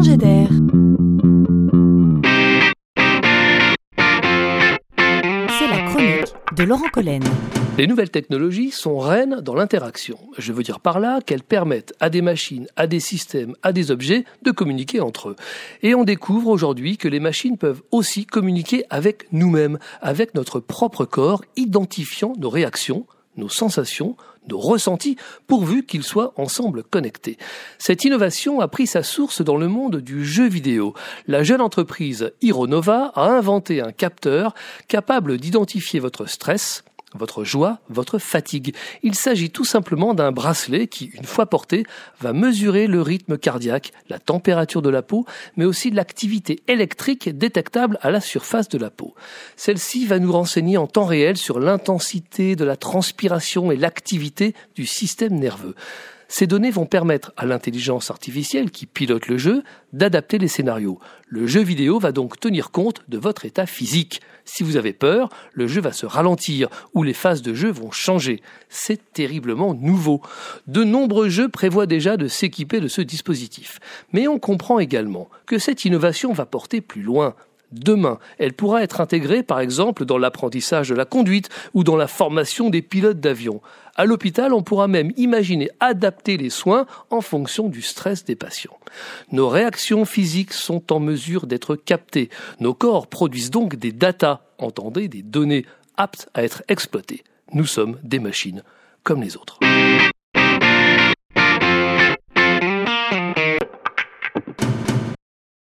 d'air. C'est la chronique de Laurent Collen. Les nouvelles technologies sont reines dans l'interaction. Je veux dire par là qu'elles permettent à des machines, à des systèmes, à des objets de communiquer entre eux. Et on découvre aujourd'hui que les machines peuvent aussi communiquer avec nous-mêmes, avec notre propre corps, identifiant nos réactions, nos sensations, nos ressentis, pourvu qu'ils soient ensemble connectés. Cette innovation a pris sa source dans le monde du jeu vidéo. La jeune entreprise Ironova a inventé un capteur capable d'identifier votre stress, votre joie, votre fatigue. Il s'agit tout simplement d'un bracelet qui, une fois porté, va mesurer le rythme cardiaque, la température de la peau, mais aussi l'activité électrique détectable à la surface de la peau. Celle-ci va nous renseigner en temps réel sur l'intensité de la transpiration et l'activité du système nerveux. Ces données vont permettre à l'intelligence artificielle qui pilote le jeu d'adapter les scénarios. Le jeu vidéo va donc tenir compte de votre état physique. Si vous avez peur, le jeu va se ralentir ou les phases de jeu vont changer. C'est terriblement nouveau. De nombreux jeux prévoient déjà de s'équiper de ce dispositif. Mais on comprend également que cette innovation va porter plus loin demain. Elle pourra être intégrée, par exemple, dans l'apprentissage de la conduite ou dans la formation des pilotes d'avion. À l'hôpital, on pourra même imaginer adapter les soins en fonction du stress des patients. Nos réactions physiques sont en mesure d'être captées. Nos corps produisent donc des datas, entendez, des données aptes à être exploitées. Nous sommes des machines comme les autres.